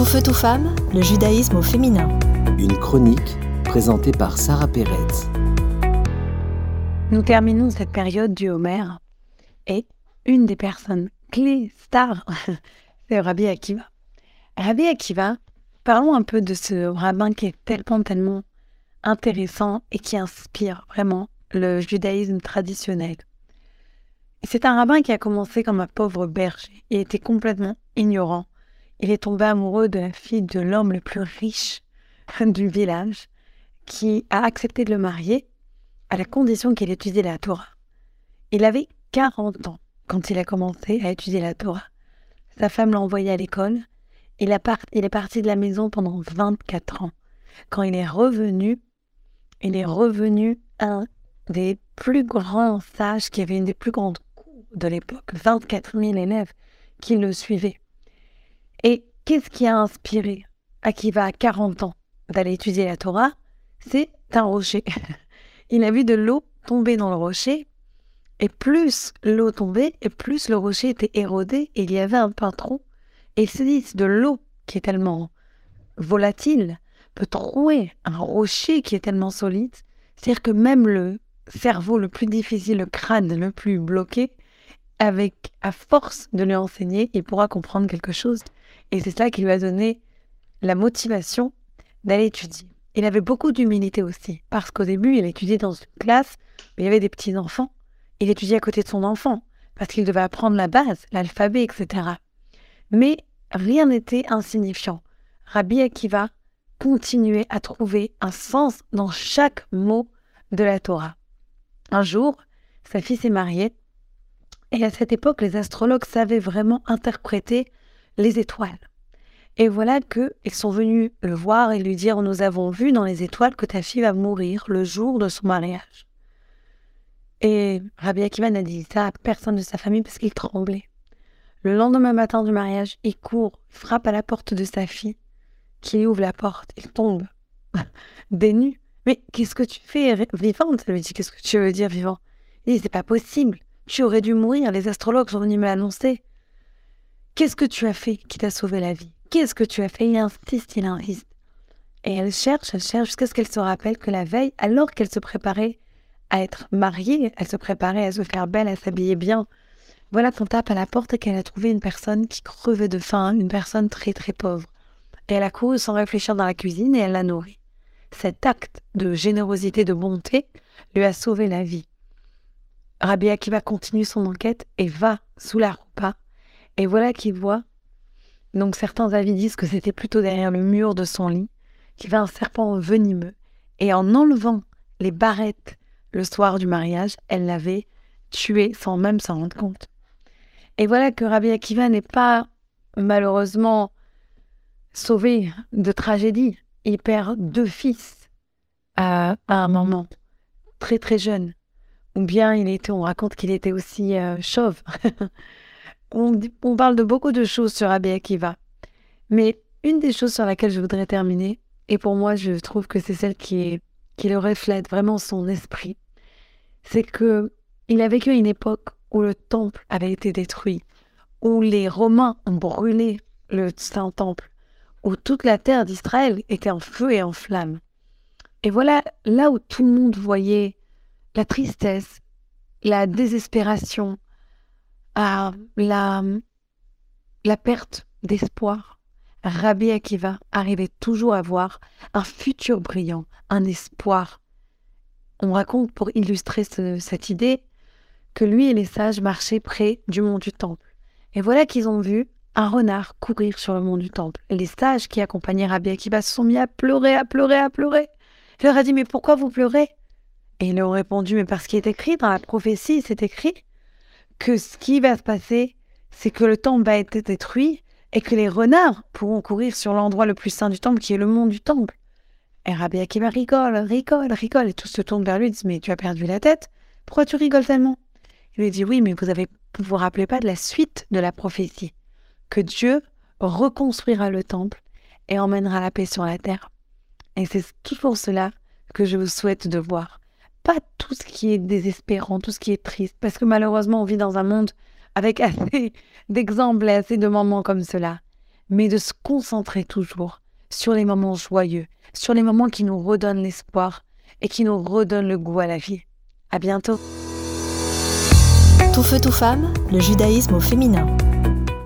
Tout feu, tout femme, le judaïsme au féminin. Une chronique présentée par Sarah Pérez. Nous terminons cette période du Homer et une des personnes clés, stars, c'est Rabbi Akiva. Rabbi Akiva, parlons un peu de ce rabbin qui est tellement, tellement intéressant et qui inspire vraiment le judaïsme traditionnel. C'est un rabbin qui a commencé comme un pauvre berger. Il était complètement ignorant. Il est tombé amoureux de la fille de l'homme le plus riche du village, qui a accepté de le marier à la condition qu'il étudie la Torah. Il avait 40 ans quand il a commencé à étudier la Torah. Sa femme l'a envoyé à l'école. Il, il est parti de la maison pendant 24 ans. Quand il est revenu, il est revenu un des plus grands sages qui avait une des plus grandes de l'époque, 24 000 élèves qui le suivaient. Et qu'est-ce qui a inspiré Akiva à 40 ans d'aller étudier la Torah? C'est un rocher. il a vu de l'eau tomber dans le rocher, et plus l'eau tombait, et plus le rocher était érodé, et il y avait un patron. Et il se dit, de l'eau qui est tellement volatile peut trouer un rocher qui est tellement solide. C'est-à-dire que même le cerveau le plus difficile, le crâne le plus bloqué, avec, à force de lui enseigner, il pourra comprendre quelque chose. Et c'est cela qui lui a donné la motivation d'aller étudier. Il avait beaucoup d'humilité aussi, parce qu'au début, il étudiait dans une classe où il y avait des petits-enfants. Il étudiait à côté de son enfant, parce qu'il devait apprendre la base, l'alphabet, etc. Mais rien n'était insignifiant. Rabbi Akiva continuait à trouver un sens dans chaque mot de la Torah. Un jour, sa fille s'est mariée et à cette époque, les astrologues savaient vraiment interpréter les étoiles. Et voilà qu'ils sont venus le voir et lui dire Nous avons vu dans les étoiles que ta fille va mourir le jour de son mariage. Et Rabbi Akiva n'a dit ça à personne de sa famille parce qu'il tremblait. Le lendemain matin du mariage, il court, frappe à la porte de sa fille, qui ouvre la porte. Il tombe, dénu. Mais qu'est-ce que tu fais, vivante? Elle lui dit Qu'est-ce que tu veux dire, vivant? Il dit C'est pas possible. Tu aurais dû mourir, les astrologues sont venus me l'annoncer. Qu'est-ce que tu as fait qui t'a sauvé la vie? Qu'est-ce que tu as fait? Il insiste, il insiste. Et elle cherche, elle cherche jusqu'à ce qu'elle se rappelle que la veille, alors qu'elle se préparait à être mariée, elle se préparait à se faire belle, à s'habiller bien, voilà qu'on tape à la porte et qu'elle a trouvé une personne qui crevait de faim, une personne très très pauvre. Et elle a couru sans réfléchir dans la cuisine et elle l'a nourrie. Cet acte de générosité, de bonté, lui a sauvé la vie. Rabbi Akiva continue son enquête et va sous la roupa. Et voilà qu'il voit, donc certains avis disent que c'était plutôt derrière le mur de son lit, qu'il voit un serpent venimeux. Et en enlevant les barrettes le soir du mariage, elle l'avait tué sans même s'en rendre compte. Et voilà que Rabbi Akiva n'est pas malheureusement sauvé de tragédie. Il perd deux fils à, à un moment, très très jeune ou bien il était, on raconte qu'il était aussi euh, chauve. on, parle de beaucoup de choses sur Abbé Akiva. Mais une des choses sur laquelle je voudrais terminer, et pour moi je trouve que c'est celle qui, le reflète vraiment son esprit, c'est que il a vécu une époque où le temple avait été détruit, où les Romains ont brûlé le Saint-Temple, où toute la terre d'Israël était en feu et en flammes. Et voilà, là où tout le monde voyait la tristesse, la désespération, la, la perte d'espoir. Rabbi Akiva arrivait toujours à voir un futur brillant, un espoir. On raconte pour illustrer cette idée que lui et les sages marchaient près du mont du Temple. Et voilà qu'ils ont vu un renard courir sur le mont du Temple. Et les sages qui accompagnaient Rabbi Akiva se sont mis à pleurer, à pleurer, à pleurer. Il leur a dit Mais pourquoi vous pleurez? Et ils ont répondu, mais parce qu'il est écrit dans la prophétie, c'est écrit que ce qui va se passer, c'est que le temple va être détruit et que les renards pourront courir sur l'endroit le plus saint du temple, qui est le mont du temple. Et Rabbi Akiva rigole, rigole, rigole, et tous se tournent vers lui et disent, mais tu as perdu la tête Pourquoi tu rigoles tellement? Il lui dit, oui, mais vous avez, vous vous rappelez pas de la suite de la prophétie, que Dieu reconstruira le temple et emmènera la paix sur la terre. Et c'est tout pour cela que je vous souhaite de voir pas tout ce qui est désespérant, tout ce qui est triste, parce que malheureusement, on vit dans un monde avec assez d'exemples et assez de moments comme cela. mais de se concentrer toujours sur les moments joyeux, sur les moments qui nous redonnent l'espoir et qui nous redonnent le goût à la vie. À bientôt. Tout feu, tout femme, le judaïsme au féminin.